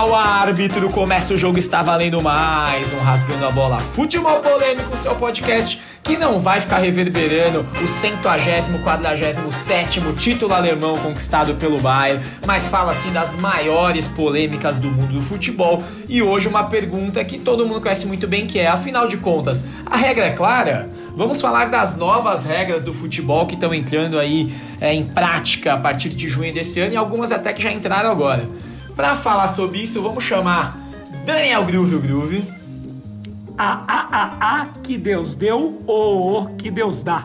ao árbitro, começa o jogo, está valendo mais um Rasgando a Bola Futebol Polêmico, seu podcast que não vai ficar reverberando o 147 título alemão conquistado pelo Bayern, mas fala assim das maiores polêmicas do mundo do futebol. E hoje uma pergunta que todo mundo conhece muito bem, que é, afinal de contas, a regra é clara? Vamos falar das novas regras do futebol que estão entrando aí é, em prática a partir de junho desse ano e algumas até que já entraram agora. Para falar sobre isso, vamos chamar Daniel Groove, o Groove. A, a, a, a que Deus deu, o, o que Deus dá.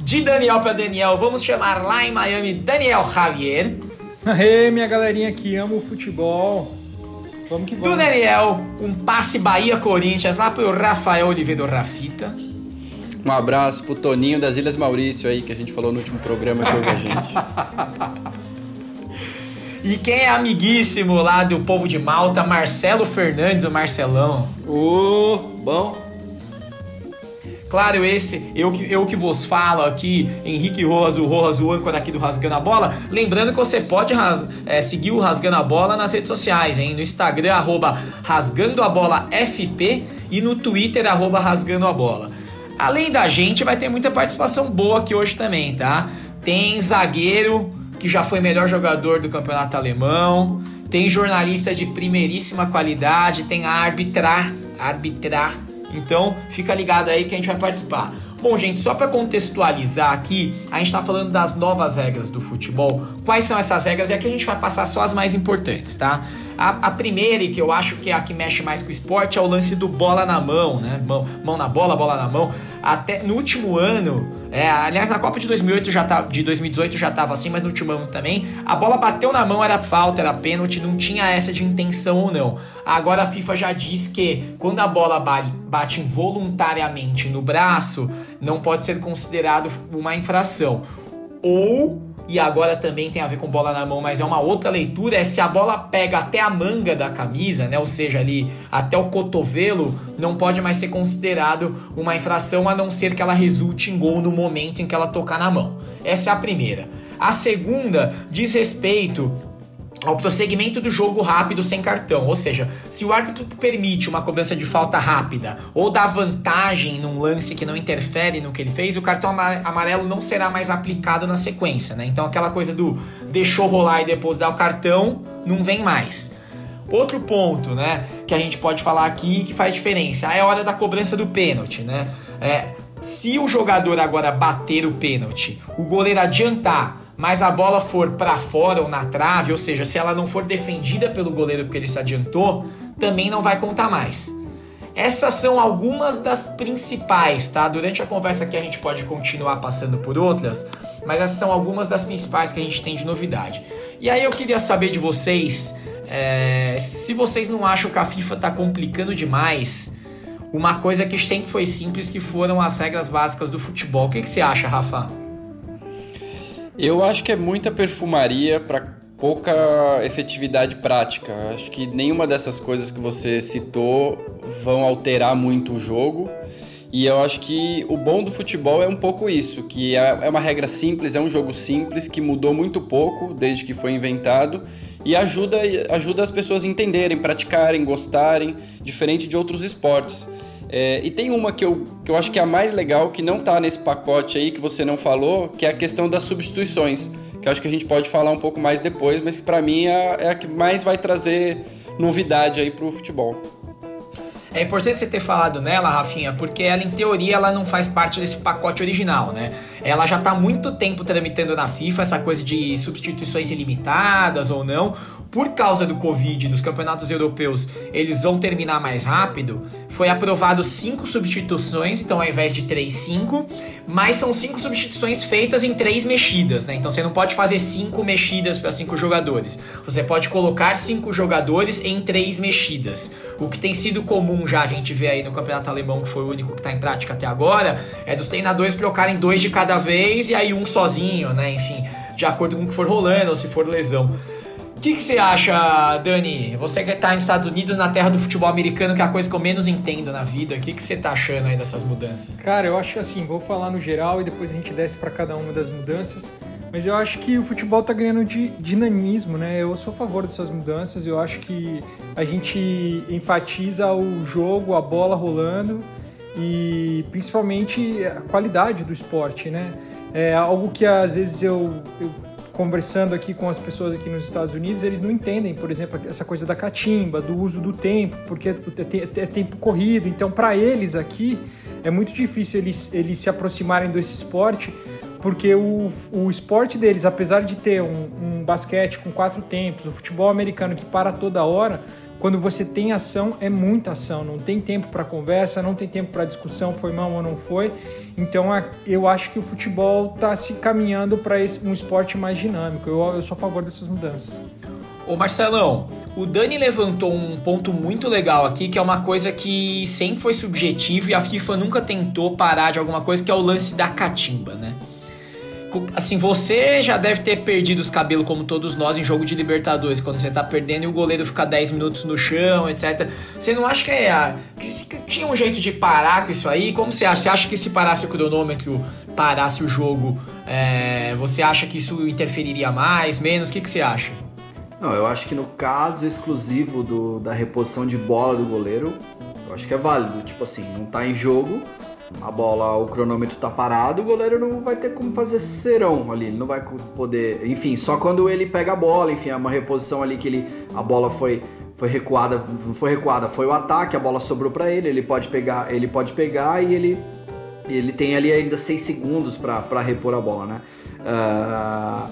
De Daniel para Daniel, vamos chamar lá em Miami Daniel Javier. Aê, minha galerinha que ama o futebol. Vamos que vamos. Do Daniel, um passe Bahia-Corinthians lá pro Rafael Oliveira do Rafita. Um abraço pro Toninho das Ilhas Maurício aí, que a gente falou no último programa que ouve a gente. E quem é amiguíssimo lá do povo de Malta, Marcelo Fernandes, o Marcelão. Ô, oh, bom. Claro, esse, eu que, eu que vos falo aqui, Henrique Rojas, o Rojas, o âncora aqui do Rasgando a Bola. Lembrando que você pode ras, é, seguir o Rasgando a Bola nas redes sociais, hein? No Instagram, arroba Rasgando a Bola FP e no Twitter, arroba Rasgando a Bola. Além da gente, vai ter muita participação boa aqui hoje também, tá? Tem zagueiro que já foi melhor jogador do campeonato alemão, tem jornalista de primeiríssima qualidade, tem a arbitrar, arbitrar. Então, fica ligado aí que a gente vai participar. Bom, gente, só para contextualizar aqui, a gente está falando das novas regras do futebol. Quais são essas regras? E aqui a gente vai passar só as mais importantes, tá? A, a, primeira, e que eu acho que é a que mexe mais com o esporte, é o lance do bola na mão, né? Mão, mão na bola, bola na mão. Até no último ano, é, aliás, na Copa de 2008 já tá, de 2018 já tava assim, mas no último ano também, a bola bateu na mão, era falta, era pênalti, não tinha essa de intenção ou não. Agora a FIFA já diz que quando a bola bate, bate involuntariamente no braço, não pode ser considerado uma infração. Ou e agora também tem a ver com bola na mão, mas é uma outra leitura, é se a bola pega até a manga da camisa, né? Ou seja, ali até o cotovelo, não pode mais ser considerado uma infração a não ser que ela resulte em gol no momento em que ela tocar na mão. Essa é a primeira. A segunda diz respeito ao prosseguimento do jogo rápido sem cartão. Ou seja, se o árbitro permite uma cobrança de falta rápida ou dá vantagem num lance que não interfere no que ele fez, o cartão amarelo não será mais aplicado na sequência, né? Então aquela coisa do deixou rolar e depois dá o cartão não vem mais. Outro ponto, né, que a gente pode falar aqui que faz diferença é a hora da cobrança do pênalti, né? É, se o jogador agora bater o pênalti, o goleiro adiantar mas a bola for para fora ou na trave, ou seja, se ela não for defendida pelo goleiro porque ele se adiantou, também não vai contar mais. Essas são algumas das principais, tá? Durante a conversa aqui a gente pode continuar passando por outras, mas essas são algumas das principais que a gente tem de novidade. E aí eu queria saber de vocês, é, se vocês não acham que a FIFA tá complicando demais uma coisa que sempre foi simples, que foram as regras básicas do futebol. O que, que você acha, Rafa? Eu acho que é muita perfumaria para pouca efetividade prática. Acho que nenhuma dessas coisas que você citou vão alterar muito o jogo. E eu acho que o bom do futebol é um pouco isso, que é, é uma regra simples, é um jogo simples que mudou muito pouco desde que foi inventado e ajuda, ajuda as pessoas a entenderem, praticarem, gostarem, diferente de outros esportes. É, e tem uma que eu, que eu acho que é a mais legal, que não está nesse pacote aí que você não falou, que é a questão das substituições. Que eu acho que a gente pode falar um pouco mais depois, mas que para mim é, é a que mais vai trazer novidade aí para o futebol. É importante você ter falado nela, Rafinha, porque ela, em teoria, ela não faz parte desse pacote original, né? Ela já está há muito tempo tramitando na FIFA essa coisa de substituições ilimitadas ou não por causa do Covid, dos campeonatos europeus, eles vão terminar mais rápido, foi aprovado cinco substituições, então ao invés de três, cinco, mas são cinco substituições feitas em três mexidas, né? Então você não pode fazer cinco mexidas para cinco jogadores. Você pode colocar cinco jogadores em três mexidas. O que tem sido comum já a gente vê aí no campeonato alemão, que foi o único que está em prática até agora, é dos treinadores trocarem dois de cada vez e aí um sozinho, né? Enfim, de acordo com o que for rolando ou se for lesão. O que, que, você acha, Dani? Você que está nos Estados Unidos, na terra do futebol americano, que é a coisa que eu menos entendo na vida. O que, que você está achando aí dessas mudanças? Cara, eu acho assim, vou falar no geral e depois a gente desce para cada uma das mudanças. Mas eu acho que o futebol tá ganhando de dinamismo, né? Eu sou a favor dessas mudanças. Eu acho que a gente enfatiza o jogo, a bola rolando e principalmente a qualidade do esporte, né? É algo que às vezes eu, eu conversando aqui com as pessoas aqui nos Estados Unidos, eles não entendem, por exemplo, essa coisa da catimba, do uso do tempo, porque é, é tempo corrido. Então, para eles aqui, é muito difícil eles, eles se aproximarem desse esporte, porque o, o esporte deles, apesar de ter um, um basquete com quatro tempos, o futebol americano que para toda hora, quando você tem ação, é muita ação. Não tem tempo para conversa, não tem tempo para discussão, foi mão ou não foi. Então eu acho que o futebol está se caminhando para um esporte mais dinâmico. Eu, eu sou a favor dessas mudanças. Ô Marcelão, o Dani levantou um ponto muito legal aqui, que é uma coisa que sempre foi subjetivo e a FIFA nunca tentou parar de alguma coisa, que é o lance da catimba, né? Assim, você já deve ter perdido os cabelos como todos nós em jogo de Libertadores, quando você tá perdendo e o goleiro fica 10 minutos no chão, etc. Você não acha que, é, que tinha um jeito de parar com isso aí? Como você acha? Você acha que se parasse o cronômetro, parasse o jogo, é, você acha que isso interferiria mais, menos? O que, que você acha? Não, eu acho que no caso exclusivo do, da reposição de bola do goleiro, eu acho que é válido. Tipo assim, não tá em jogo, a bola, o cronômetro tá parado, o goleiro não vai ter como fazer serão ali, ele não vai poder, enfim, só quando ele pega a bola, enfim, é uma reposição ali que ele a bola foi foi recuada, não foi recuada, foi o ataque, a bola sobrou para ele, ele pode pegar, ele pode pegar e ele ele tem ali ainda 6 segundos para repor a bola, né? Uh,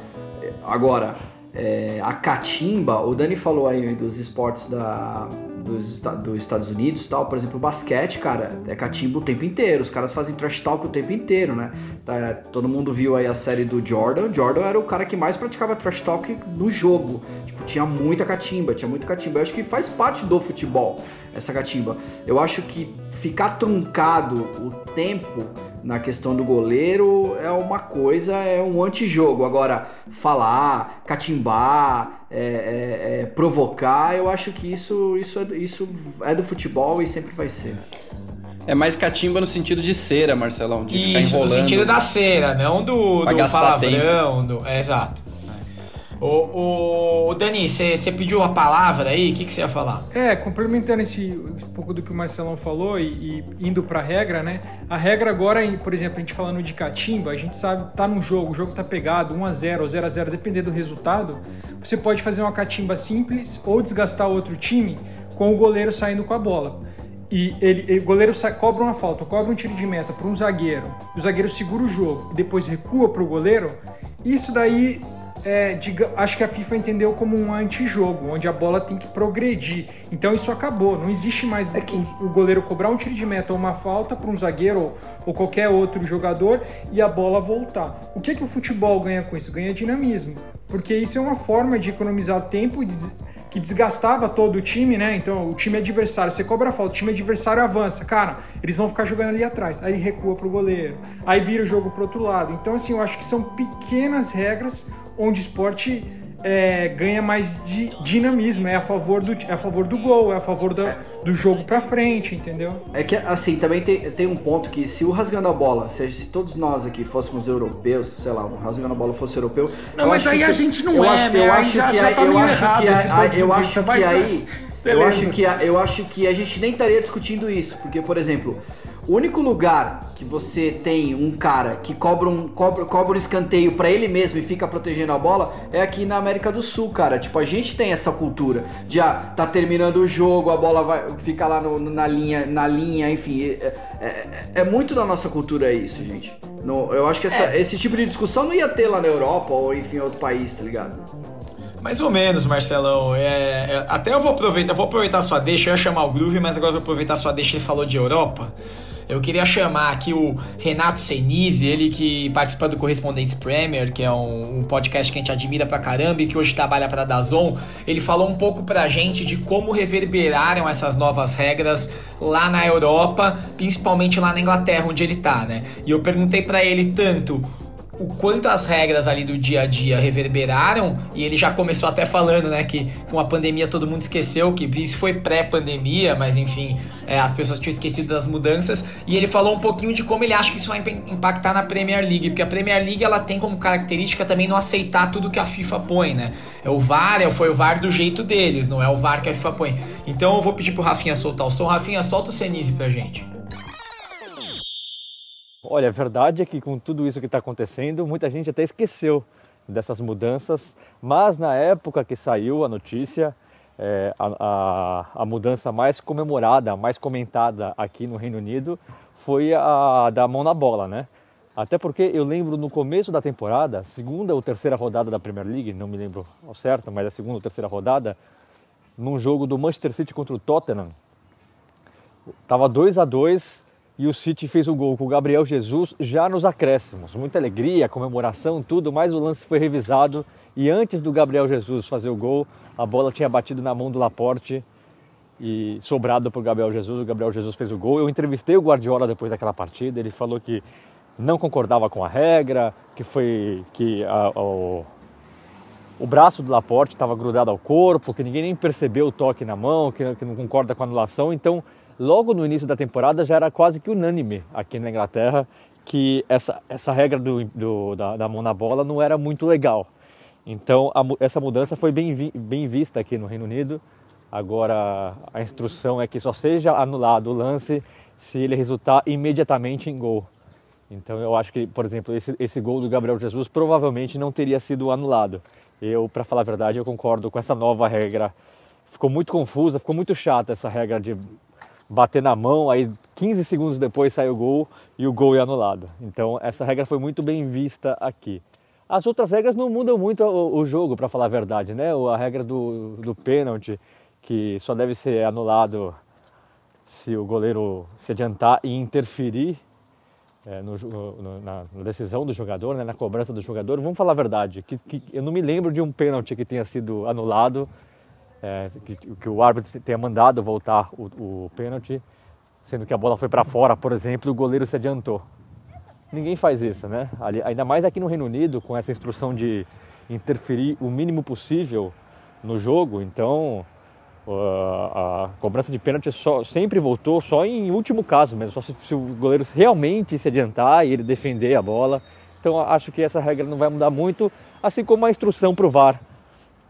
agora, é, a catimba, o Dani falou aí dos esportes da, dos, dos Estados Unidos tal, por exemplo, o basquete, cara, é catimba o tempo inteiro, os caras fazem trash talk o tempo inteiro, né? Tá, todo mundo viu aí a série do Jordan, Jordan era o cara que mais praticava trash talk no jogo, tipo, tinha muita catimba, tinha muita catimba, eu acho que faz parte do futebol, essa catimba. Eu acho que ficar truncado o tempo na questão do goleiro é uma coisa, é um antijogo. Agora, falar, catimbar, é, é, é, provocar, eu acho que isso, isso, é, isso é do futebol e sempre vai ser. É mais catimba no sentido de cera, Marcelão. De isso, no sentido da cera, não do, do palavrão. Do, é, exato. Ô, ô Dani, você pediu uma palavra aí, o que você ia falar? É, complementando esse um pouco do que o Marcelão falou e, e indo para a regra, né? A regra agora, por exemplo, a gente falando de catimba, a gente sabe, tá no jogo, o jogo tá pegado, 1 a 0 ou 0 a 0 dependendo do resultado, você pode fazer uma catimba simples ou desgastar outro time com o goleiro saindo com a bola. E ele, o goleiro cobra uma falta, cobra um tiro de meta para um zagueiro, o zagueiro segura o jogo, depois recua para o goleiro, isso daí é, diga, acho que a FIFA entendeu como um antijogo, onde a bola tem que progredir. Então isso acabou, não existe mais é que... o, o, goleiro cobrar um tiro de meta ou uma falta para um zagueiro ou, ou, qualquer outro jogador e a bola voltar. O que, que o futebol ganha com isso? Ganha dinamismo, porque isso é uma forma de economizar tempo e que desgastava todo o time, né? Então, o time adversário, você cobra a falta, o time adversário avança, cara, eles vão ficar jogando ali atrás. Aí recua pro goleiro, aí vira o jogo pro outro lado. Então, assim, eu acho que são pequenas regras onde o esporte é, ganha mais de dinamismo, é a favor do, é a favor do gol, é a favor do, do jogo pra frente, entendeu? É que, assim, também tem, tem um ponto que se o Rasgando a Bola, se, se todos nós aqui fôssemos europeus, sei lá, o Rasgando a Bola fosse europeu... Não, mas aí a gente não é, né? Eu acho que aí, eu acho que eu acho que aí... Eu acho que, eu acho que a gente nem estaria discutindo isso, porque, por exemplo, o único lugar que você tem um cara que cobra um, cobra, cobra um escanteio para ele mesmo e fica protegendo a bola é aqui na América do Sul, cara. Tipo, a gente tem essa cultura de ah, tá terminando o jogo, a bola vai fica lá no, na linha, na linha, enfim. É, é, é, muito da nossa cultura isso, gente. No, eu acho que essa, é. esse tipo de discussão não ia ter lá na Europa ou enfim, outro país, tá ligado? Mais ou menos, Marcelão. É, é, até eu vou aproveitar, vou aproveitar a sua deixa, eu ia chamar o Groove, mas agora eu vou aproveitar sua deixa, ele falou de Europa. Eu queria chamar aqui o Renato Senise, ele que participa do Correspondentes Premier, que é um, um, podcast que a gente admira pra caramba e que hoje trabalha pra Dazon. Ele falou um pouco pra gente de como reverberaram essas novas regras lá na Europa, principalmente lá na Inglaterra, onde ele tá, né? E eu perguntei para ele tanto o quanto as regras ali do dia a dia reverberaram, e ele já começou até falando, né, que com a pandemia todo mundo esqueceu, que isso foi pré-pandemia, mas enfim, é, as pessoas tinham esquecido das mudanças, e ele falou um pouquinho de como ele acha que isso vai impactar na Premier League, porque a Premier League ela tem como característica também não aceitar tudo que a FIFA põe, né? É o VAR, é, foi o VAR do jeito deles, não é o VAR que a FIFA põe. Então eu vou pedir pro Rafinha soltar o som. Rafinha, solta o Senise pra gente. Olha, a verdade é que com tudo isso que está acontecendo, muita gente até esqueceu dessas mudanças, mas na época que saiu a notícia, é, a, a, a, mudança mais comemorada, mais comentada aqui no Reino Unido foi a da mão na bola, né? Até porque eu lembro no começo da temporada, segunda ou terceira rodada da Premier League, não me lembro ao certo, mas a segunda ou terceira rodada, num jogo do Manchester City contra o Tottenham, tava 2 a 2 e o City fez o gol com o Gabriel Jesus já nos acréscimos. Muita alegria, comemoração, tudo, mas o lance foi revisado e antes do Gabriel Jesus fazer o gol, a bola tinha batido na mão do Laporte e sobrado para o Gabriel Jesus. O Gabriel Jesus fez o gol. Eu entrevistei o Guardiola depois daquela partida. Ele falou que não concordava com a regra, que foi que a, a, o, o braço do Laporte estava grudado ao corpo, que ninguém nem percebeu o toque na mão, que, que não concorda com a anulação. Então logo no início da temporada já era quase que unânime aqui na Inglaterra que essa, essa regra do, do da, da, mão na bola não era muito legal. Então a, essa mudança foi bem, vi, bem vista aqui no Reino Unido. Agora a instrução é que só seja anulado o lance se ele resultar imediatamente em gol. Então eu acho que, por exemplo, esse, esse gol do Gabriel Jesus provavelmente não teria sido anulado. Eu, para falar a verdade, eu concordo com essa nova regra. Ficou muito confusa, ficou muito chata essa regra de bater na mão, aí 15 segundos depois sai o gol e o gol é anulado. Então essa regra foi muito bem vista aqui. As outras regras não mudam muito o, o jogo, para falar a verdade, né? A regra do, do pênalti, que só deve ser anulado se o goleiro se adiantar e interferir é, no, no, na, decisão do jogador, né, na cobrança do jogador. Vamos falar a verdade, que, que eu não me lembro de um pênalti que tenha sido anulado é, que, que, o árbitro tenha mandado voltar o, o pênalti, sendo que a bola foi para fora, por exemplo, e o goleiro se adiantou. Ninguém faz isso, né? Ainda mais aqui no Reino Unido, com essa instrução de interferir o mínimo possível no jogo. Então, a cobrança de pênalti só, sempre voltou só em último caso mesmo, só se, se, o goleiro realmente se adiantar e ele defender a bola. Então, acho que essa regra não vai mudar muito, assim como a instrução para o VAR,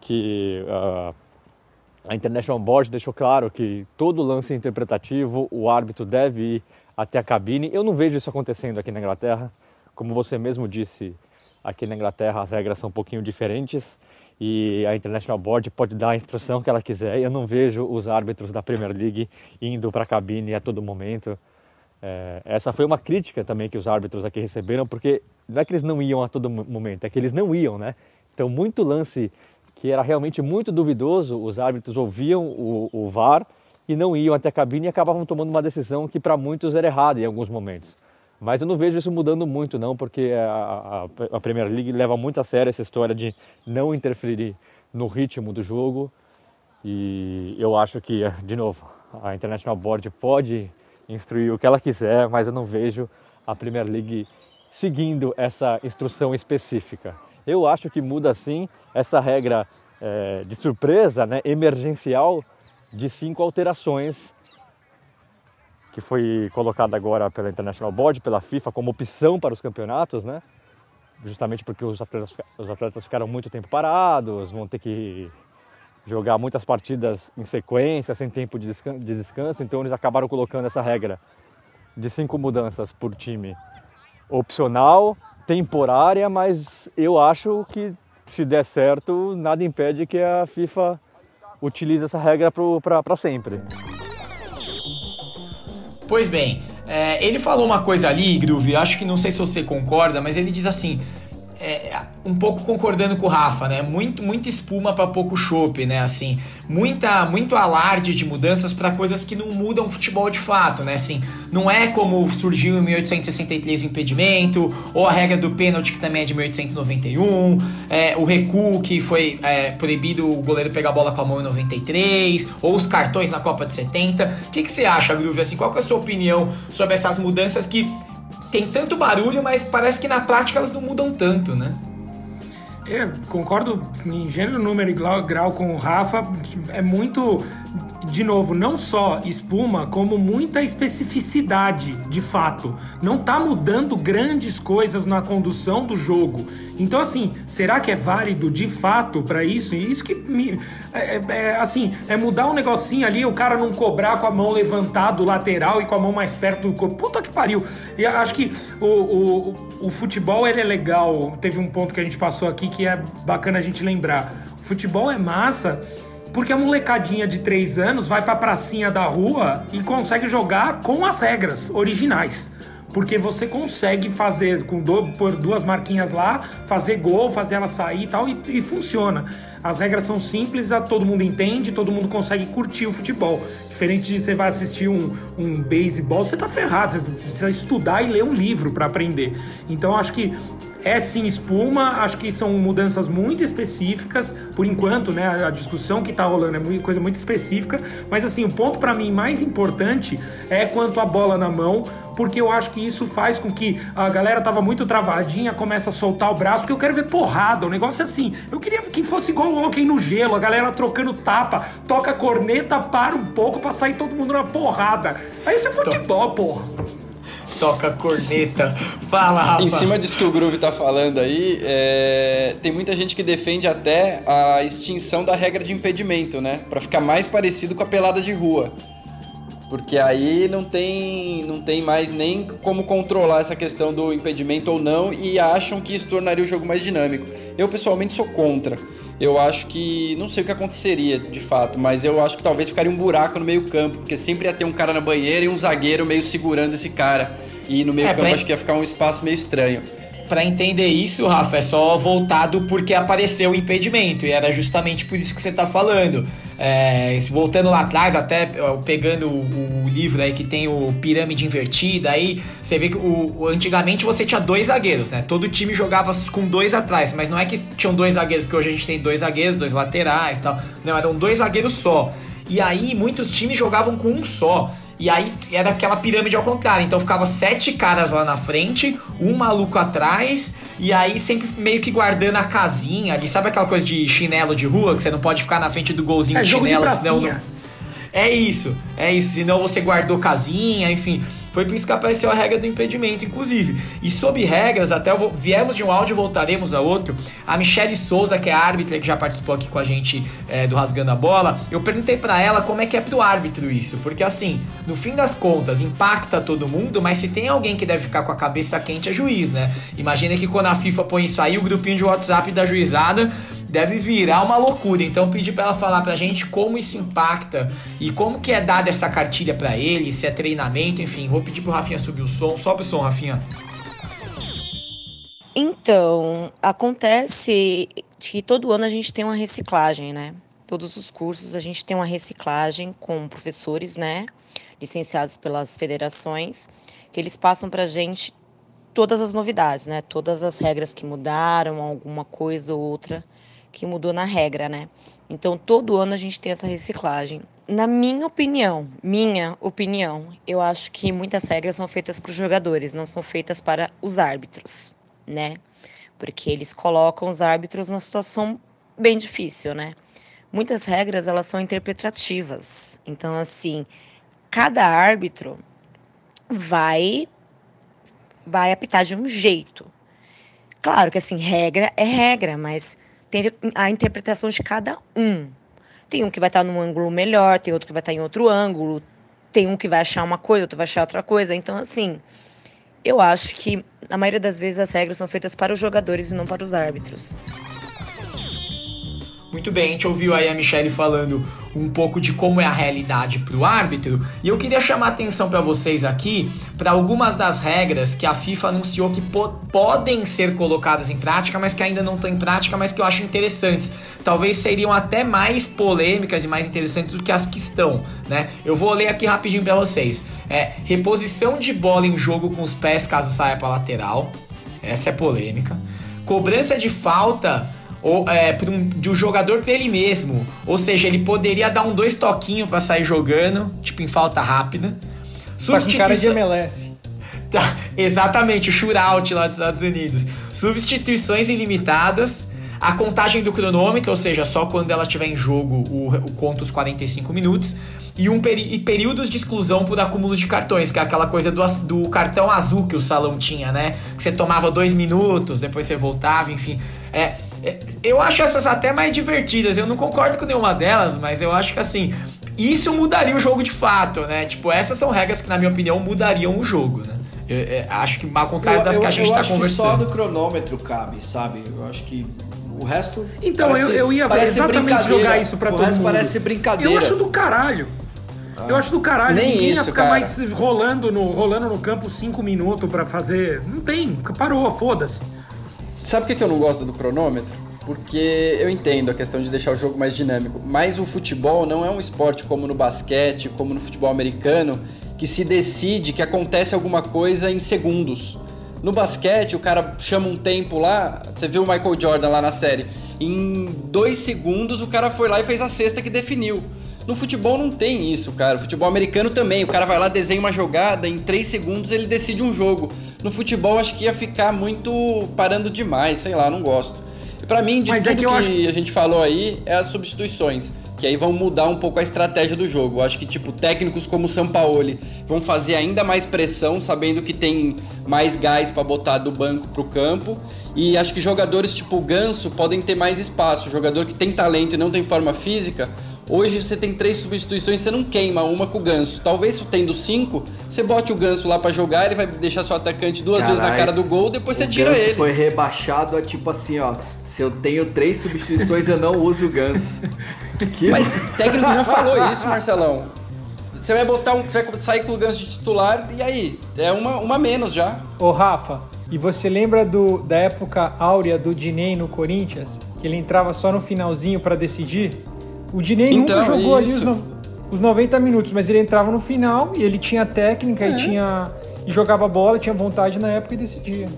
que uh, a International Board deixou claro que todo lance interpretativo o árbitro deve ir até a cabine. Eu não vejo isso acontecendo aqui na Inglaterra. Como você mesmo disse, aqui na Inglaterra as regras são um pouquinho diferentes e a International Board pode dar a instrução que ela quiser. Eu não vejo os árbitros da Premier League indo para a cabine a todo momento. É, essa foi uma crítica também que os árbitros aqui receberam, porque não é que eles não iam a todo momento, é que eles não iam, né? Então, muito lance que era realmente muito duvidoso, os árbitros ouviam o, o VAR e não iam até a cabine e acabavam tomando uma decisão que para muitos era errada em alguns momentos. Mas eu não vejo isso mudando muito não, porque a, a, a Premier League leva muito a sério essa história de não interferir no ritmo do jogo e eu acho que, de novo, a International Board pode instruir o que ela quiser, mas eu não vejo a Premier League seguindo essa instrução específica. Eu acho que muda sim essa regra é, de surpresa, né, emergencial, de cinco alterações que foi colocada agora pela International Board, pela FIFA, como opção para os campeonatos, né? Justamente porque os atletas, os atletas ficaram muito tempo parados, vão ter que jogar muitas partidas em sequência, sem tempo de de descanso, então eles acabaram colocando essa regra de cinco mudanças por time opcional temporária, mas eu acho que se der certo, nada impede que a FIFA utilize essa regra para sempre. Pois bem, é, ele falou uma coisa ali, Groove, acho que não sei se você concorda, mas ele diz assim: é, um pouco concordando com o Rafa, né? Muito, muita espuma para pouco chope, né? Assim, muita, muito alarde de mudanças para coisas que não mudam o futebol de fato, né? Assim, não é como surgiu em 1863 o impedimento, ou a regra do pênalti que também é de 1891, é, o recuo que foi é, proibido o goleiro pegar a bola com a mão em 93, ou os cartões na Copa de 70. O que, que você acha, Groove? Assim, qual é a sua opinião sobre essas mudanças que tem tanto barulho, mas parece que na prática elas não mudam tanto, né? Eu concordo em gênero, número e grau, grau com o Rafa. É muito, de novo, não só espuma, como muita especificidade, de fato. Não tá mudando grandes coisas na condução do jogo. Então, assim, será que é válido de fato para isso? Isso que me. É, é, é, assim, é mudar um negocinho ali, o cara não cobrar com a mão levantada do lateral e com a mão mais perto do corpo. Puta que pariu. E acho que o, o, o futebol ele é legal. Teve um ponto que a gente passou aqui que é bacana a gente lembrar. O futebol é massa porque a molecadinha de 3 anos vai pra pracinha da rua e consegue jogar com as regras originais. Porque você consegue fazer com do, por duas marquinhas lá, fazer gol, fazer ela sair e tal, e, funciona. As regras são simples, todo mundo entende, todo mundo consegue curtir o futebol. Diferente de você vai assistir um, um beisebol, você tá ferrado, você precisa estudar e ler um livro para aprender. Então acho que é sim espuma, acho que são mudanças muito específicas, por enquanto, né? A discussão que tá rolando é muito, coisa muito específica, mas assim, o ponto para mim mais importante é quanto a bola na mão, porque eu acho que isso faz com que a galera tava muito travadinha, começa a soltar o braço, porque eu quero ver porrada, o negócio é assim. Eu queria que fosse igual o hockey no gelo, a galera trocando tapa, toca corneta, para um pouco pra sair todo mundo na porrada. Aí isso é futebol, porra toca corneta. Fala, Rafa. Em cima disso que o Groove tá falando aí, é... tem muita gente que defende até a extinção da regra de impedimento, né? Para ficar mais parecido com a pelada de rua. Porque aí não tem, não tem mais nem como controlar essa questão do impedimento ou não e acham que isso tornaria o jogo mais dinâmico. Eu pessoalmente sou contra. Eu acho que. Não sei o que aconteceria de fato, mas eu acho que talvez ficaria um buraco no meio-campo, porque sempre ia ter um cara na banheira e um zagueiro meio segurando esse cara. E no meio-campo é, acho que ia ficar um espaço meio estranho para entender isso, Rafa, é só voltado porque apareceu o impedimento, e era justamente por isso que você tá falando. É, voltando lá atrás, até pegando o, o, livro aí que tem o pirâmide invertida, aí você vê que o, antigamente você tinha dois zagueiros, né? Todo time jogava com dois atrás, mas não é que tinham dois zagueiros, porque hoje a gente tem dois zagueiros, dois laterais tal. Não, eram dois zagueiros só. E aí muitos times jogavam com um só. E aí era aquela pirâmide ao contrário. Então ficava sete caras lá na frente, um maluco atrás, e aí sempre meio que guardando a casinha ali. Sabe aquela coisa de chinelo de rua, que você não pode ficar na frente do golzinho é, de chinelo, de senão. Não... É isso, é isso. Senão você guardou casinha, enfim. Foi por isso que apareceu a regra do impedimento, inclusive. E sobre regras, até vou, viemos de um áudio e voltaremos a outro. A Michelle Souza, que é árbitra que já participou aqui com a gente é, do Rasgando a Bola, eu perguntei para ela como é que é pro árbitro isso. Porque assim, no fim das contas, impacta todo mundo, mas se tem alguém que deve ficar com a cabeça quente é juiz, né? Imagina que quando a FIFA põe isso aí, o grupinho de WhatsApp da juizada deve virar uma loucura. Então pedi para ela falar pra gente como isso impacta e como que é dada essa cartilha para ele, se é treinamento, enfim. Vou pedir pro Rafinha subir o som. Sobe o som, Rafinha. Então, acontece que todo ano a gente tem uma reciclagem, né? Todos os cursos a gente tem uma reciclagem com professores, né? Licenciados pelas federações, que eles passam pra gente todas as novidades, né? Todas as regras que mudaram, alguma coisa ou outra que mudou na regra, né? Então, todo ano a gente tem essa reciclagem. Na minha opinião, minha opinião, eu acho que muitas regras são feitas para os jogadores, não são feitas para os árbitros, né? Porque eles colocam os árbitros numa situação bem difícil, né? Muitas regras elas são interpretativas. Então, assim, cada árbitro vai vai apitar de um jeito. Claro que assim, regra é regra, mas tem a interpretação de cada um. Tem um que vai estar num ângulo melhor, tem outro que vai estar em outro ângulo, tem um que vai achar uma coisa, outro vai achar outra coisa. Então, assim, eu acho que a maioria das vezes as regras são feitas para os jogadores e não para os árbitros. Muito bem, a gente ouviu aí a Michelle falando um pouco de como é a realidade para o árbitro, e eu queria chamar a atenção para vocês aqui para algumas das regras que a FIFA anunciou que po podem ser colocadas em prática, mas que ainda não estão em prática, mas que eu acho interessantes. Talvez seriam até mais polêmicas e mais interessantes do que as que estão, né? Eu vou ler aqui rapidinho para vocês. É reposição de bola em jogo com os pés caso saia para lateral. Essa é polêmica. Cobrança de falta ou é, um, de um jogador para ele mesmo. Ou seja, ele poderia dar um dois toquinhos para sair jogando, tipo em falta rápida. Substituição... cara de MLS. Tá, exatamente, o shootout lá dos Estados Unidos. Substituições ilimitadas, a contagem do cronômetro, ou seja, só quando ela estiver em jogo o, o conta os 45 minutos, e, um peri e períodos de exclusão por acúmulo de cartões, que é aquela coisa do, do cartão azul que o salão tinha, né? Que você tomava dois minutos, depois você voltava, enfim. É, eu acho essas até mais divertidas. Eu não concordo com nenhuma delas, mas eu acho que assim, isso mudaria o jogo de fato, né? Tipo, essas são regras que, na minha opinião, mudariam o jogo, né? Eu, eu, é, acho que ao contrário das eu, que a gente eu tá acho conversando. Que só do cronômetro cabe, sabe? Eu acho que o resto. Então, parece, eu, eu ia exatamente jogar isso pra o todo resto mundo. parece brincadeira. Eu acho do caralho. Ah. Eu acho do caralho. Nem Ninguém isso, ia ficar cara. mais rolando no, rolando no campo cinco minutos pra fazer. Não tem, parou, foda-se. Sabe por que eu não gosto do cronômetro? Porque eu entendo a questão de deixar o jogo mais dinâmico, mas o futebol não é um esporte como no basquete, como no futebol americano, que se decide que acontece alguma coisa em segundos. No basquete, o cara chama um tempo lá, você viu o Michael Jordan lá na série, em dois segundos o cara foi lá e fez a cesta que definiu. No futebol não tem isso, cara. O futebol americano também. O cara vai lá, desenha uma jogada, em três segundos ele decide um jogo. No futebol acho que ia ficar muito parando demais, sei lá, não gosto. E pra mim, de Mas é tudo que eu que, acho a gente falou aí, é as substituições. Que aí vão mudar um pouco a estratégia do jogo. Eu acho que, tipo, técnicos como o Sampaoli vão fazer ainda mais pressão, sabendo que tem mais gás pra botar do banco pro campo. E acho que jogadores tipo o Ganso podem ter mais espaço. Jogador que tem talento e não tem forma física, Hoje você tem três substituições, você não queima uma com o Ganso. Talvez tendo cinco, você bote o Ganso lá pra jogar, ele vai deixar seu atacante duas vezes na Carai, cara do gol, depois você tira Ganso ele. foi rebaixado a tipo assim, ó. Se eu tenho três substituições, eu não uso o Ganso. Que... Mas o técnico já falou isso, Marcelão. Você vai botar um. Você vai sair com o Ganso de titular e aí? É uma, uma menos já. Ô Rafa, e você lembra do, da época áurea do Diney no Corinthians? Que ele entrava só no finalzinho pra decidir? O Diney Então, nunca jogou ali os, isso. no- os 90 minutos, mas ele entrava no final e ele tinha técnica É. e tinha. E jogava bola, tinha vontade na época e decidia.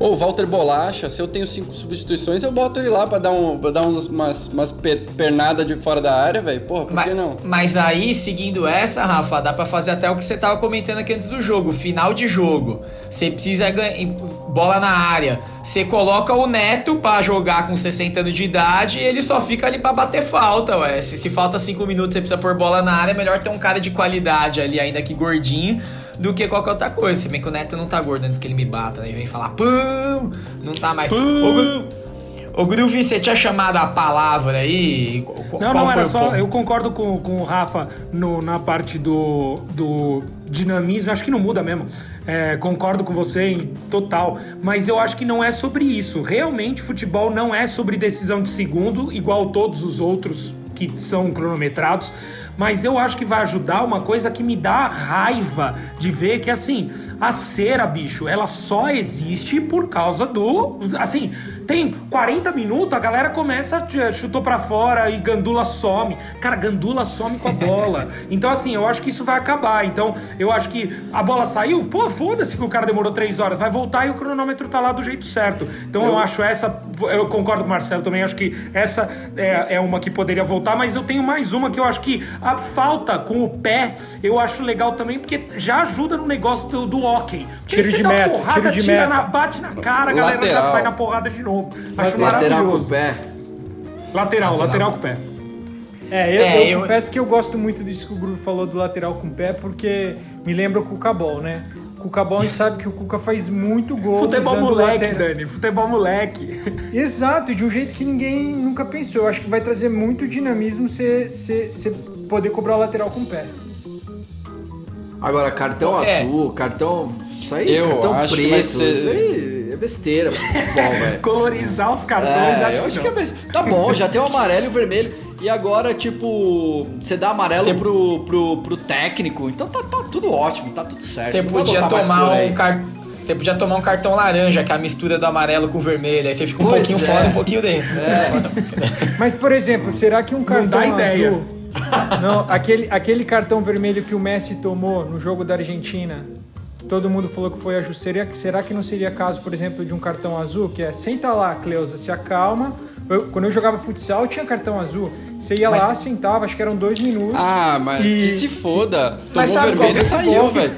Ou o Walter Bolacha, se eu tenho cinco substituições, eu boto ele lá pra dar, um, pra dar uns, umas, umas pe- pernadas de fora da área, velho. Porra, por que Mas, não? mas aí, seguindo essa, Rafa, dá pra fazer até o que você tava comentando aqui antes do jogo. Final de jogo. Você precisa ganhar bola na área. Você coloca o Neto pra jogar com 60 anos de idade e ele só fica ali pra bater falta, ué. Se, se falta 5 minutos e você precisa pôr bola na área, é melhor ter um cara de qualidade ali, ainda que gordinho, do que qualquer outra coisa. Se bem que o Neto não tá gordo antes que ele me bata, né? Ele vem falar pum, não tá mais. Gru- Ô, Groovy, você tinha chamado a palavra aí? Qu- Não, qual não, foi era só. ponto? Eu concordo com, com o Rafa no- na parte do, do dinamismo, acho que não muda mesmo. É, concordo com você em total. Mas eu acho que não é sobre isso. Realmente, futebol não é sobre decisão de segundo, igual todos os outros que são cronometrados. Mas eu acho que vai ajudar uma coisa que me dá raiva de ver que assim, a cera, bicho, ela só existe por causa do. Assim, tem 40 minutos, a galera começa, ch- chutou pra fora e Gandula some. Cara, Gandula some com a bola. Então, assim, eu acho que isso vai acabar. Então, eu acho que a bola saiu, pô, foda-se que o cara demorou 3 horas, vai voltar e o cronômetro tá lá do jeito certo. Então, eu, acho essa. Eu concordo com o Marcelo também, acho que essa é, é uma que poderia voltar, mas eu tenho mais uma que eu acho que a falta com o pé eu acho legal também, porque já ajuda no negócio do, do hockey. Tiro de meta, porrada, tiro de tira meta. na, bate na cara, a galera já Lateral. sai na porrada de novo. Acho Lateral com o maravilhoso. pé. Lateral, lateral com o pé. É, eu, É, eu eu- confesso que eu gosto muito disso que o Grupo falou do lateral com o pé, porque me lembra o Cucabol, né? Cucabol a gente sabe que o Cuca faz muito gol. Futebol moleque, lateral. Dani. Futebol moleque. Exato, de um jeito que ninguém nunca pensou. Eu acho que vai trazer muito dinamismo você poder cobrar o lateral com o pé. Agora, cartão É. azul, cartão. Isso aí, Eu cartão acho que preto. vai ser- Isso aí é besteira futebol, velho. Colorizar os cartões, É, acho eu que acho que é besteira. Tá bom, já tem o amarelo e o vermelho. E agora, tipo, você dá amarelo Você- pro, pro, pro técnico. Então tá, tá tudo ótimo, tá tudo certo. Você podia tomar um car... Você podia tomar um cartão laranja, que é a mistura do amarelo com o vermelho. Aí você fica um Pois pouquinho é. fora, um pouquinho dentro. Mas, por exemplo, será que um cartão dá ideia. Não, aquele, aquele cartão vermelho que o Messi tomou no jogo da Argentina, todo mundo falou que foi ajuste. Seria, será que não seria caso, por exemplo, de um cartão azul, que é senta lá, Cleusa, se acalma, Eu- quando eu jogava futsal, tinha cartão azul. Você ia lá, sentava, acho que eram dois minutos. Ah, mas E- que se foda. Mas Tomou sabe qual vermelho que é o saiu, velho.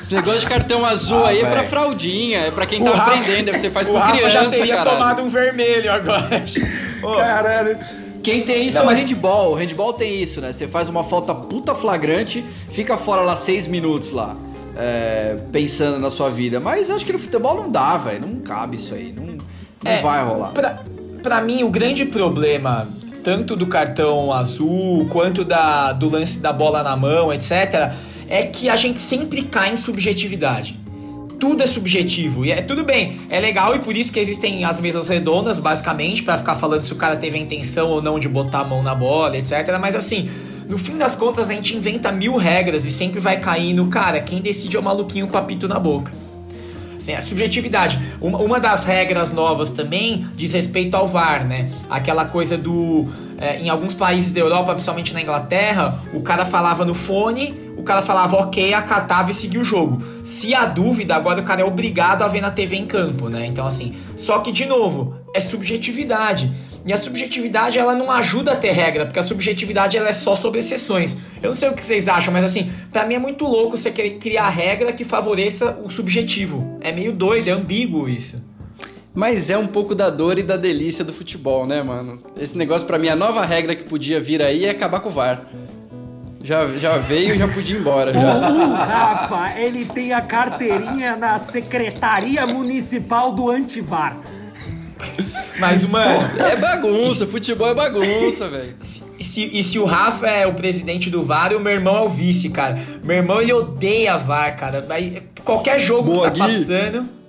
Esse negócio de cartão azul Ah, aí é pra velho. fraldinha, é pra quem O tá Rafa- aprendendo, você faz o com Rafa criança, já teria caralho. tomado um vermelho agora. Ô, Caralho. Quem tem isso Não, é o mas- handball. O handball tem isso, né? Você faz uma falta puta flagrante, fica fora lá seis minutos lá, é, pensando na sua vida. Mas acho que no futebol não dá, velho. Não cabe isso aí. Não, não É, vai rolar. Pra, pra mim, o grande problema, tanto do cartão azul quanto da, do lance da bola na mão, etc., é que a gente sempre cai em subjetividade. Tudo é subjetivo. E é tudo bem, é legal e por isso que existem as mesas redondas, basicamente, pra ficar falando se o cara teve a intenção ou não de botar a mão na bola, etc. Mas assim, no fim das contas, a gente inventa mil regras e sempre vai cair no cara, quem decide é o maluquinho com apito na boca. Assim, a subjetividade. Uma, uma das regras novas também diz respeito ao VAR, né? Aquela coisa do. é, em alguns países da Europa, principalmente na Inglaterra, o cara falava no fone, o cara falava ok, acatava e seguia o jogo. Se há dúvida, agora o cara é obrigado a ver na TV em campo, né? Então, assim. Só que, de novo, é subjetividade. E a subjetividade ela não ajuda a ter regra, porque a subjetividade ela é só sobre exceções. Eu não sei o que vocês acham, mas assim, pra mim é muito louco você querer criar regra que favoreça o subjetivo. É meio doido, é ambíguo isso. Mas é um pouco da dor e da delícia do futebol, né, mano? Esse negócio, pra mim, a nova regra que podia vir aí é acabar com o VAR. Já, já veio e já podia ir embora. Já. O Rafa, ele tem a carteirinha na Secretaria Municipal do Antivar. Mas, mano, É bagunça, futebol é bagunça, velho. se, se- e se o Rafa é o presidente do VAR, o meu irmão é o vice, cara. Meu irmão, ele odeia VAR, cara. Aí, qualquer jogo Boa, que tá Gui. passando...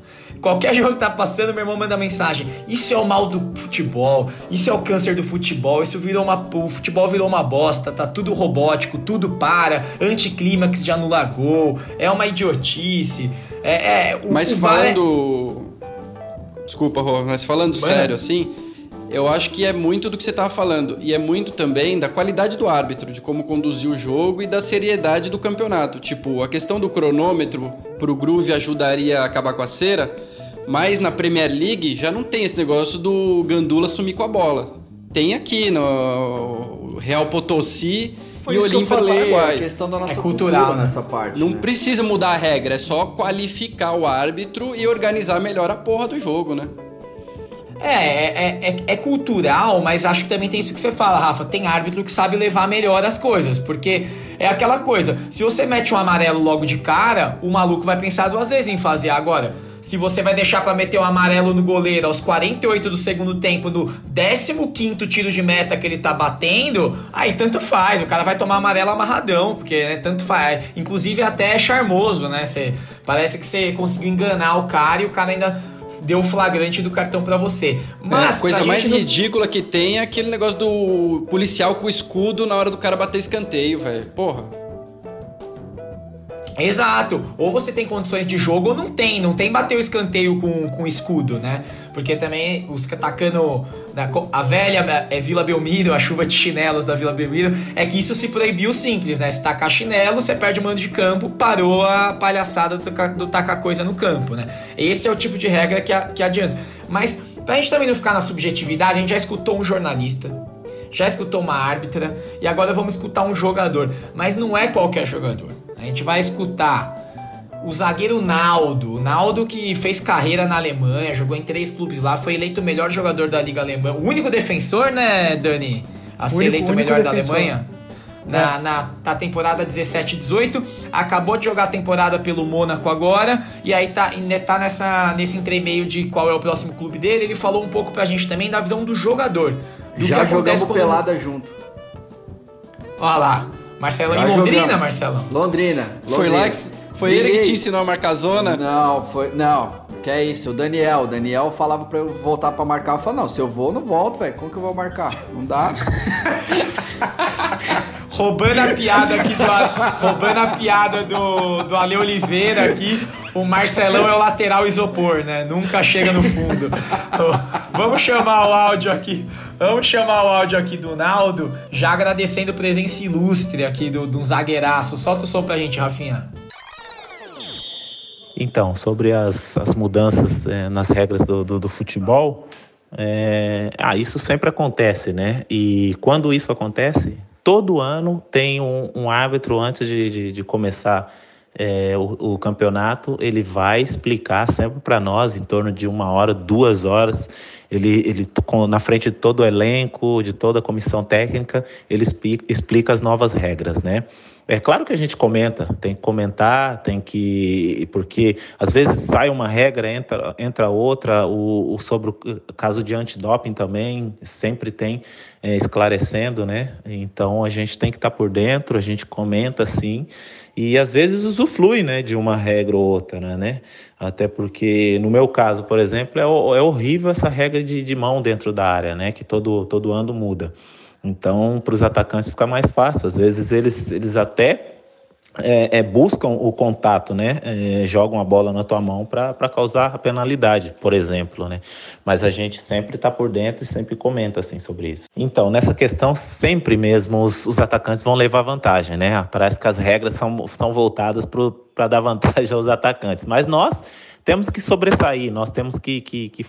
Qualquer jogo que tá passando, meu irmão manda mensagem. Isso é o mal do futebol. Isso é o câncer do futebol. Isso virou uma. O futebol virou uma bosta. Tá tudo robótico, tudo para. Anticlímax de anular gol. É uma idiotice. É, é, o, Mas o é- falando. Desculpa, Rô, mas falando Manda. sério assim, eu acho que é muito do que você tava falando. E é muito também da qualidade do árbitro, de como conduzir o jogo e da seriedade do campeonato. Tipo, a questão do cronômetro pro Groove ajudaria a acabar com a cera, mas na Premier League já não tem esse negócio do Gandula sumir com a bola. Tem aqui no Real Potosí Foi e isso que eu Olímpia do falei, a Paraguai. questão da nossa É cultural, cultura nessa parte. Não né? precisa mudar a regra, é só qualificar o árbitro e organizar melhor a porra do jogo, né? É, é, é, é cultural, mas acho que também tem isso que você fala, Rafa. Tem árbitro que sabe levar melhor as coisas. Porque é aquela coisa: se você mete um amarelo logo de cara, o maluco vai pensar duas vezes em fazer. Agora, se você vai deixar pra meter um amarelo no goleiro aos 48 do segundo tempo, no 15 tiro de meta que ele tá batendo, aí tanto faz. O cara vai tomar amarelo amarradão, porque né, tanto faz. Inclusive, até é charmoso, né? Parece que você conseguiu enganar o cara e o cara ainda deu o flagrante do cartão pra você. Mas É, a coisa mais não- ridícula que tem é aquele negócio do policial com o escudo na hora do cara bater escanteio, velho. Porra. Exato. Ou você tem condições de jogo ou não tem. Não tem bater o escanteio com, com escudo, né? Porque também os atacando da a velha é Vila Belmiro, a chuva de chinelos da Vila Belmiro, é que isso se proibiu simples, né? Se tacar chinelo, você perde o mando de campo, parou a palhaçada do, do tacar coisa no campo, né? Esse é o tipo de regra que, a- que adianta. Mas pra gente também não ficar na subjetividade, a gente já escutou um jornalista, já escutou uma árbitra e agora vamos escutar um jogador. Mas não é qualquer jogador. A gente vai escutar o zagueiro Naldo. Naldo que fez carreira na Alemanha, jogou em três clubes lá, foi eleito o melhor jogador da Liga Alemã. O único defensor, né, Dani? A ser Único- eleito o melhor da defensor. Alemanha. Na, na, na temporada 17-18, acabou de jogar a temporada pelo Mônaco agora, e aí tá, tá nessa, nesse entremeio de qual é o próximo clube dele. Ele falou um pouco pra gente também da visão do jogador. Do Já que acontece jogamos quando- pelada junto. Olha lá, Marcelão Já em Londrina, jogamos. Marcelão. Londrina. Foi Londrina. lá que. Foi ele que te ensinou a marcar zona? Não, foi. Não, que é isso. O Daniel. O Daniel falava pra eu voltar pra marcar. Eu falei, não, se eu vou, eu não volto, velho. Como que eu vou marcar? Não dá. Roubando a piada aqui do roubando a piada do, do Ale Oliveira aqui. O Marcelão é o lateral isopor, né? Nunca chega no fundo. Vamos chamar o áudio aqui. Vamos chamar o áudio aqui do Naldo, já agradecendo a presença ilustre aqui do, do zagueiraço. Solta o som pra gente, Rafinha. Então, sobre as, as mudanças eh, nas regras do, do, do futebol, É, ah, isso sempre acontece, né? E quando isso acontece, todo ano tem um, um árbitro antes de, de, de começar é, o, o, campeonato, ele vai explicar sempre para nós, em torno de uma hora, duas horas, ele, ele na frente de todo o elenco, de toda a comissão técnica, ele explica, explica as novas regras, né? É claro que a gente comenta, tem que comentar, tem que. Porque às vezes sai uma regra, entra, entra outra, o, o sobre o caso de antidoping também sempre tem é, esclarecendo, né? Então a gente tem que estar tá por dentro, a gente comenta sim, e às vezes usufrui né, de uma regra ou outra, né? Até porque, no meu caso, por exemplo, é, é horrível essa regra de, de mão dentro da área, né? Que todo, todo ano muda. Então, para os atacantes fica mais fácil. Às vezes eles, eles até é, é, buscam o contato, né? É, jogam a bola na tua mão para causar a penalidade, por exemplo, né? Mas a gente sempre está por dentro e sempre comenta assim sobre isso. Então, nessa questão, sempre mesmo os, os atacantes vão levar vantagem, né? Parece que as regras são, são voltadas para dar vantagem aos atacantes. Mas nós temos que sobressair, nós temos que, que, que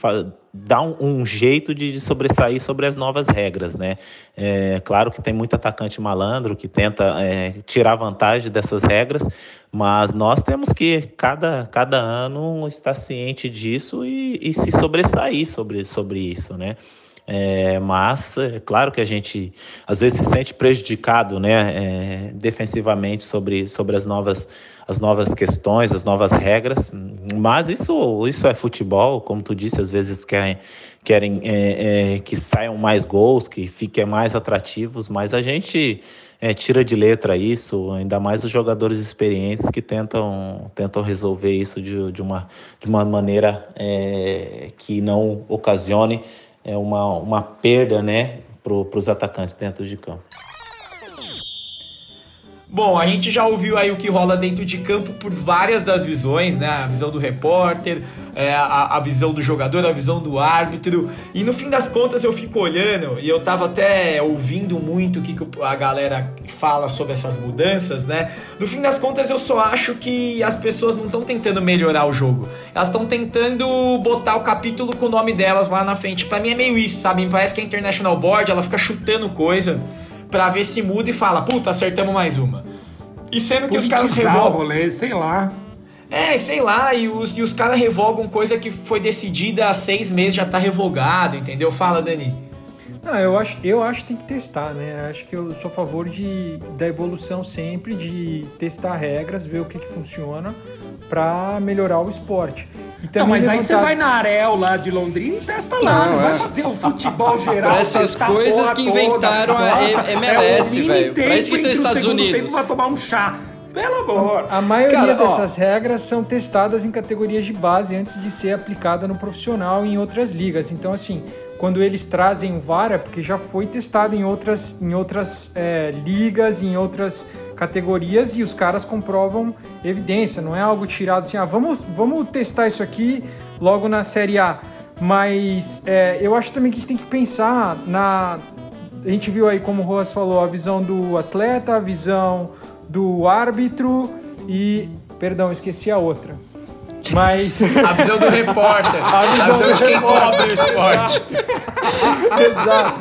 dar um, um jeito de, de, sobressair sobre as novas regras, né? É, claro que tem muito atacante malandro que tenta é, tirar vantagem dessas regras, mas nós temos que, cada, cada ano, estar ciente disso e, e se sobressair sobre, sobre isso, né? É, mas é claro que a gente às vezes se sente prejudicado né, é, defensivamente sobre, sobre as, novas, as novas questões, as novas regras, mas isso, isso é futebol, como tu disse, às vezes querem, querem é, é que saiam mais gols, que fiquem mais atrativos, mas a gente é, tira de letra isso, ainda mais os jogadores experientes que tentam, tentam resolver isso de, de, uma, de uma maneira é, que não ocasione é uma, uma perda né, para os atacantes dentro de campo. Bom, a gente já ouviu aí o que rola dentro de campo por várias das visões, né? A visão do repórter, é, a, a, visão do jogador, a visão do árbitro. E no fim das contas eu fico olhando, e eu tava até ouvindo muito o que a galera fala sobre essas mudanças, né? No fim das contas eu só acho que as pessoas não estão tentando melhorar o jogo. Elas estão tentando botar o capítulo com o nome delas lá na frente. Para mim é meio isso, sabe? Parece que a International Board ela fica chutando coisa pra ver se muda e fala, puta, acertamos mais uma. E sendo que os caras revogam. Sei lá. É, sei lá, e os, e os caras revogam coisa que foi decidida há seis meses, já tá revogado, entendeu? Fala, Dani. Não, eu acho, eu acho que tem que testar, né? Acho que eu sou a favor de, da evolução sempre, de testar regras, ver o que, que funciona para melhorar o esporte. Não, mas aí você vai na Arel lá de Londrina e testa lá. Não, não é. vai fazer o futebol geral. Pra essas coisas que inventaram toda, a MLS, é velho. Pra isso que tem os Estados Unidos. Tempo pra tomar um chá. Pelo amor. A maioria Cara, dessas ó, regras são testadas em categorias de base antes de ser aplicada no profissional e em outras ligas. Então, assim, quando eles trazem o VAR é porque já foi testado em outras, em outras é, ligas, em outras categorias e os caras comprovam evidência, não é algo tirado assim, ah, vamos, vamos testar isso aqui logo na Série A. Mas é, eu acho também que a gente tem que pensar na. A gente viu aí, como o Roas falou, a visão do atleta, a visão do árbitro e. Perdão, esqueci a outra. Mas. A visão do repórter. A visão, a visão de quem cobre o esporte. Exato.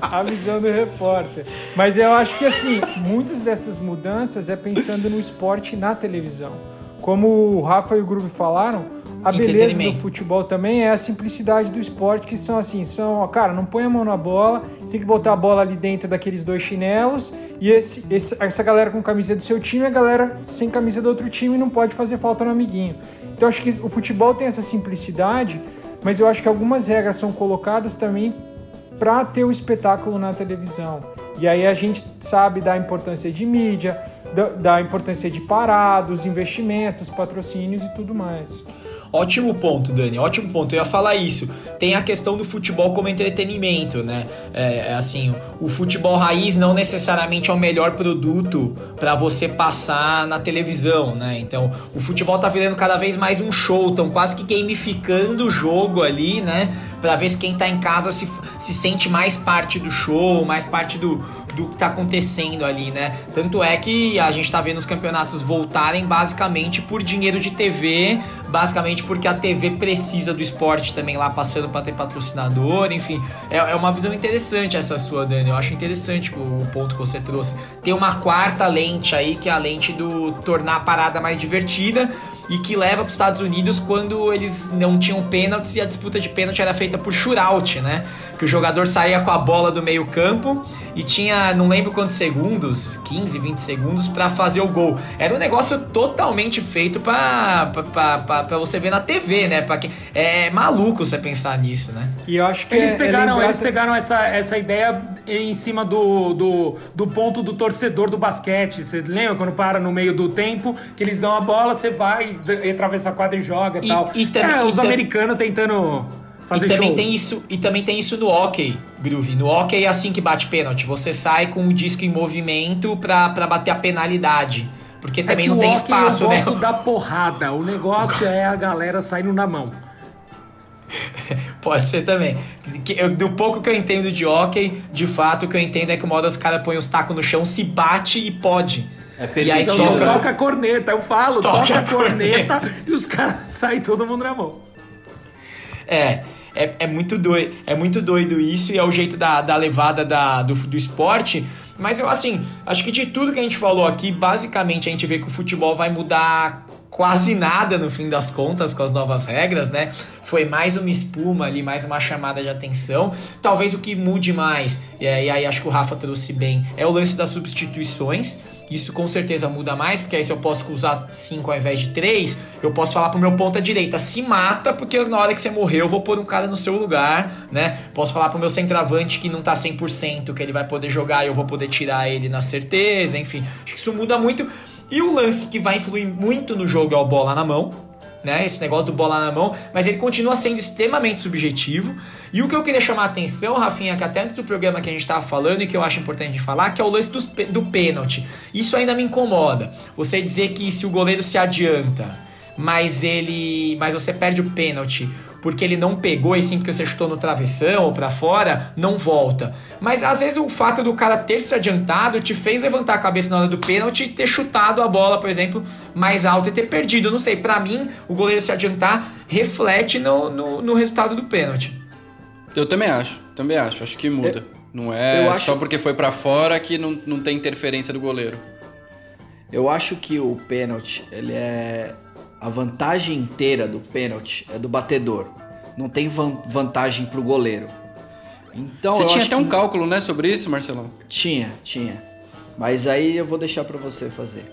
A visão do repórter. Mas eu acho que, assim, muitas dessas mudanças é pensando no esporte na televisão. Como o Rafa e o Groove falaram, a beleza do futebol também é a simplicidade do esporte, que são assim, são, ó, cara, não põe a mão na bola, tem que botar a bola ali dentro daqueles dois chinelos, e esse, esse, essa galera com camisa do seu time, a galera sem camisa do outro time não pode fazer falta no amiguinho. Então acho que o futebol tem essa simplicidade, mas eu acho que algumas regras são colocadas também para ter o espetáculo na televisão. E aí a gente sabe da importância de mídia, da, da importância de parados, investimentos, patrocínios e tudo mais. Ótimo ponto, Dani, ótimo ponto. Eu ia falar isso. Tem a questão do futebol como entretenimento, né? É, é assim, o futebol raiz não necessariamente é o melhor produto para você passar na televisão, né? Então, o futebol tá virando cada vez mais um show, tão quase que gamificando o jogo ali, né? Para ver se quem tá em casa se, se sente mais parte do show, mais parte do, do que tá acontecendo ali, né? Tanto é que a gente tá vendo os campeonatos voltarem basicamente por dinheiro de TV, basicamente porque a TV precisa do esporte também lá passando para ter patrocinador, enfim. É, é, uma visão interessante essa sua, Dani. Eu acho interessante o, o ponto que você trouxe. Tem uma quarta lente aí, que é a lente do tornar a parada mais divertida e que leva para os Estados Unidos quando eles não tinham pênaltis e a disputa de pênalti era feita por shootout, né? Que o jogador saía com a bola do meio-campo e tinha, não lembro quantos segundos, 15, 20 segundos para fazer o gol. Era um negócio totalmente feito para você ver na TV, né? Pra que, é maluco você pensar nisso, né? E eu acho que eles é, é pegaram, é eles pegaram essa, essa ideia em cima do, do, do ponto do torcedor do basquete. Você lembra quando para no meio do tempo que eles dão a bola, você vai atravessa a quadra e joga e tal. E, é, os americanos tentando fazer e também show. tem isso E também tem isso no hockey, Groove. No hockey é assim que bate pênalti. Você sai com o disco em movimento pra, pra bater a penalidade. Porque é também não tem espaço, eu né? gosto da porrada. O negócio é a galera saindo na mão. Pode ser também. Do pouco que eu entendo de hockey, de fato, o que eu entendo é que o modo os caras põem os tacos no chão, se bate e pode. É e aí então, toca a corneta, eu falo, toca, toca a corneta, corneta e os caras saem todo mundo na mão. É, é, é, muito doido, é muito doido isso e é o jeito da, da levada da, do, do esporte. Mas eu, assim, acho que de tudo que a gente falou aqui, basicamente a gente vê que o futebol vai mudar quase nada no fim das contas com as novas regras, né? Foi mais uma espuma ali, mais uma chamada de atenção. Talvez o que mude mais, e aí acho que o Rafa trouxe bem, é o lance das substituições. Isso com certeza muda mais, porque aí se eu posso usar 5 ao invés de 3, eu posso falar pro meu ponta direita, se mata, porque na hora que você morrer eu vou pôr um cara no seu lugar, né? Posso falar pro meu centroavante que não tá 100%, que ele vai poder jogar e eu vou poder tirar ele na certeza, enfim. Acho que isso muda muito. E o lance que vai influir muito no jogo é o bola na mão, né? Esse negócio do bola na mão, mas ele continua sendo extremamente subjetivo. E o que eu queria chamar a atenção, Rafinha, que até antes do programa que a gente estava falando e que eu acho importante falar, que é o lance do, do pênalti. Isso ainda me incomoda. Você dizer que se o goleiro se adianta, mas ele, mas você perde o pênalti, porque ele não pegou e sim porque você chutou no travessão ou para fora, não volta. Mas às vezes o fato do cara ter se adiantado te fez levantar a cabeça na hora do pênalti e ter chutado a bola, por exemplo, mais alto e ter perdido. não sei, para mim, o goleiro se adiantar reflete no, no, no, resultado do pênalti. Eu também acho, também acho, acho que muda. Eu, não é acho... só porque foi para fora que não, não tem interferência do goleiro. Eu acho que o pênalti, ele é a vantagem inteira do pênalti é do batedor. Não tem van vantagem pro goleiro. Então, você tinha até um cálculo, né, sobre isso, Marcelão? Tinha, tinha. Mas aí eu vou deixar para você fazer.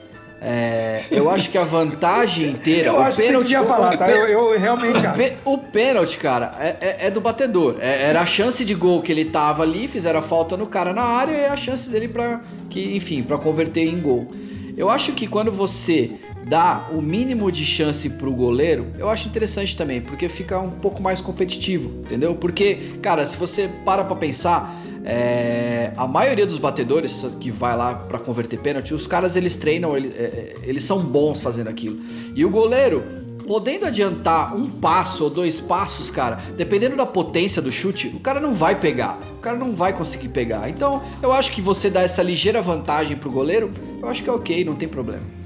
É, eu acho que a vantagem inteira. eu o acho pênalti, que você falar, tá? Eu, eu realmente acho. O pênalti, cara, é, é, é do batedor. É, era a chance de gol que ele tava ali, fizeram a falta no cara na área e a chance dele para que, enfim, para converter em gol. Eu acho que quando você dá o mínimo de chance pro goleiro, eu acho interessante também, porque fica um pouco mais competitivo, entendeu? Porque, cara, se você para pra pensar, é, a maioria dos batedores que vai lá para converter pênalti, os caras eles treinam, eles, é, é, eles são bons fazendo aquilo. E o goleiro, podendo adiantar um passo ou dois passos, cara, dependendo da potência do chute, o cara não vai pegar. O cara não vai conseguir pegar. Então, eu acho que você dá essa ligeira vantagem pro goleiro, eu acho que é ok, não tem problema.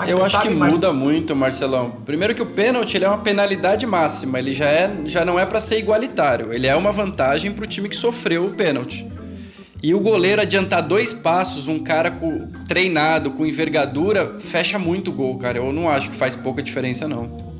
Mas eu acho que muda muito, Marcelão. Primeiro que o pênalti ele é uma penalidade máxima, ele já, é, já não é para ser igualitário, ele é uma vantagem para o time que sofreu o pênalti. E o goleiro adiantar dois passos, um cara com, treinado, com envergadura, fecha muito o gol, cara. Eu não acho que faz pouca diferença, não.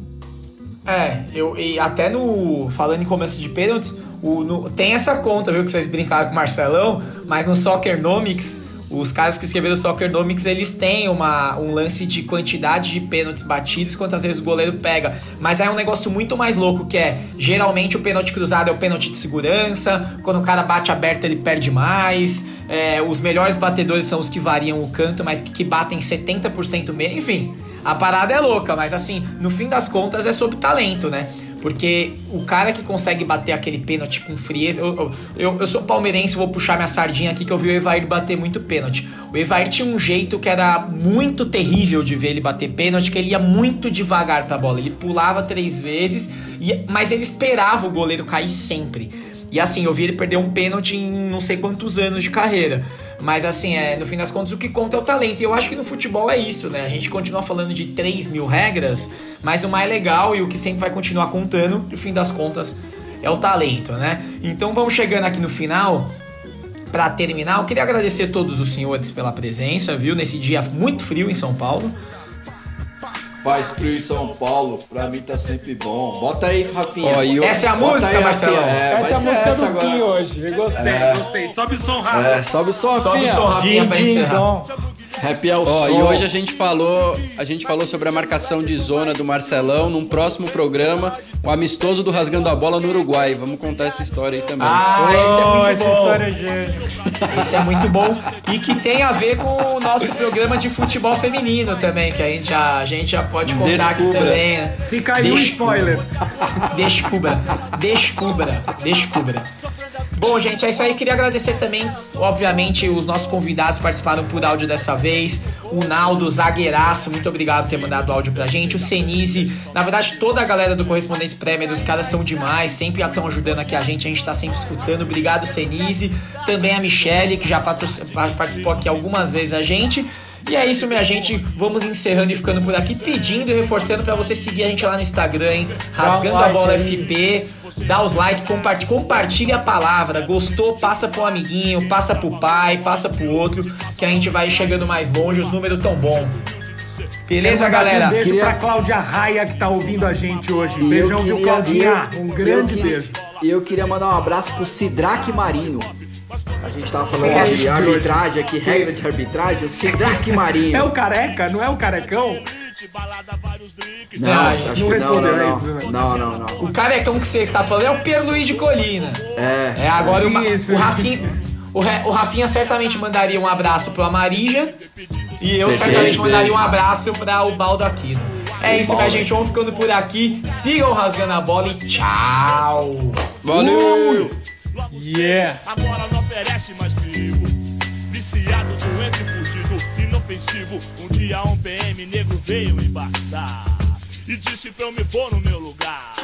É, eu e até no. Falando em começo de pênaltis, o, no, tem essa conta, viu, que vocês brincaram com o Marcelão, mas no Soccernomics os caras que escreveram Soccernomics, eles têm uma, um lance de quantidade de pênaltis batidos, quantas vezes o goleiro pega. Mas é um negócio muito mais louco, que é, geralmente o pênalti cruzado é o pênalti de segurança, quando o cara bate aberto ele perde mais, é, os melhores batedores são os que variam o canto, mas que, que batem 70% menos, enfim... A parada é louca, mas assim, no fim das contas é sobre talento, né? Porque o cara que consegue bater aquele pênalti com frieza. Eu, eu, eu, sou palmeirense, vou puxar minha sardinha aqui que eu vi o Evair bater muito pênalti. O Evair tinha um jeito que era muito terrível de ver ele bater pênalti, que ele ia muito devagar pra bola. Ele pulava três vezes, mas ele esperava o goleiro cair sempre. E assim, eu vi ele perder um pênalti em não sei quantos anos de carreira. Mas assim, é, no fim das contas, o que conta é o talento. E eu acho que no futebol é isso, né? A gente continua falando de 3 mil regras, mas o mais legal e o que sempre vai continuar contando, no fim das contas, é o talento, né? Então vamos chegando aqui no final. Para terminar, eu queria agradecer a todos os senhores pela presença, viu? Nesse dia muito frio em São Paulo. Faz frio em São Paulo, pra mim tá sempre bom. Bota aí, Rafinha. Ó, eu... Essa é a Bota música, aí, Marcelo? É, Essa é a música essa do agora. Kim hoje. Eu gostei, É. gostei. Sobe o som, Rafa. É, sobe o som, Sobe o Rafinha. som, Rafinha, pra encerrar. dom. Happy o Ó, som. e hoje a gente falou, a gente falou sobre a marcação de zona do Marcelão num próximo programa, o amistoso do rasgando a bola no Uruguai. Vamos contar essa história aí também. Ah, esse é Oh, muito essa bom. história é gênio. Esse é muito bom e que tem a ver com o nosso programa de futebol feminino também, que a gente já, a gente já pode contar aqui Descubra. também. né? Fica aí o Deixa- spoiler. Descubra, descubra, descubra. Bom, gente, é isso aí. Queria agradecer também, obviamente, os nossos convidados que participaram por áudio dessa vez. O Naldo, zagueiraço, muito obrigado por ter mandado áudio pra gente. O Senise, na verdade, toda a galera do Correspondentes Premier, os caras são demais, sempre estão ajudando aqui a gente, a gente tá sempre escutando. Obrigado, Senise. Também a Michelle, que já participou aqui algumas vezes a gente. E é isso, minha gente. Vamos encerrando e ficando por aqui, pedindo e reforçando pra você seguir a gente lá no Instagram, hein? Rasgando a like bola aí. FP. Dá os likes, compartilha, compartilha a palavra. Gostou? Passa pro amiguinho, passa pro pai, passa pro outro, que a gente vai chegando mais longe. Os números tão bom. Beleza, galera? Um beijo Queria- pra Cláudia Raia que tá ouvindo a gente hoje. E eu Beijão, viu, Claudinha? eu- Um eu grande queria- beijo. E eu queria mandar um abraço pro Sidraque Marino. A gente tava falando Nossa, de arbitragem aqui, regra de arbitragem. O Sidraque Marino. É o careca? Não é o carecão? Não, Não, acho não que não, respondeu, não, é não. isso, né? Não, não, não. O carecão que você tá falando é o Pedro Luiz de Colina. É. É, agora o, Isso. o Rafinha. O, Re- o Rafinha certamente mandaria um abraço pro Amarija. E eu certamente beijo. mandaria um abraço pra o Baldo Aquino. É isso, minha gente. Vamos ficando por aqui. Sigam rasgando a bola e tchau. Valeu! Yeah. Agora não oferece mais perigo. Viciado, doente, fugido, inofensivo. Um dia um PM negro veio embaçar e disse pra eu me pôr no meu lugar.